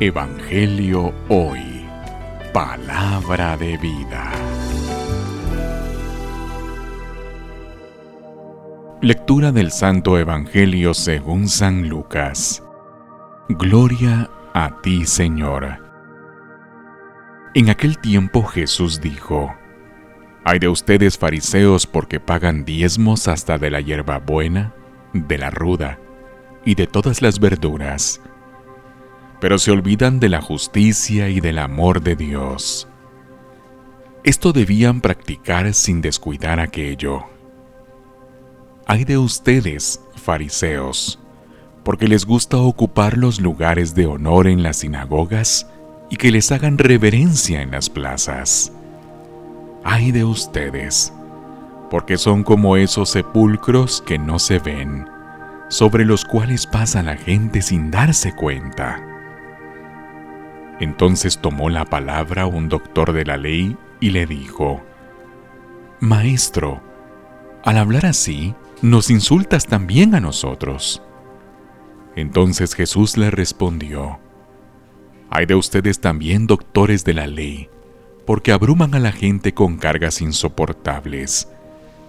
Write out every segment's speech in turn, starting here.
Evangelio Hoy. Palabra de vida. Lectura del Santo Evangelio según San Lucas. Gloria a ti, Señor. En aquel tiempo Jesús dijo, Hay de ustedes fariseos porque pagan diezmos hasta de la hierba buena, de la ruda y de todas las verduras pero se olvidan de la justicia y del amor de Dios. Esto debían practicar sin descuidar aquello. Hay de ustedes, fariseos, porque les gusta ocupar los lugares de honor en las sinagogas y que les hagan reverencia en las plazas. Hay de ustedes, porque son como esos sepulcros que no se ven, sobre los cuales pasa la gente sin darse cuenta. Entonces tomó la palabra un doctor de la ley y le dijo, Maestro, al hablar así, nos insultas también a nosotros. Entonces Jesús le respondió, Hay de ustedes también doctores de la ley, porque abruman a la gente con cargas insoportables,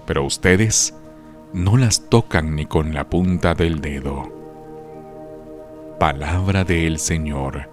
pero ustedes no las tocan ni con la punta del dedo. Palabra del Señor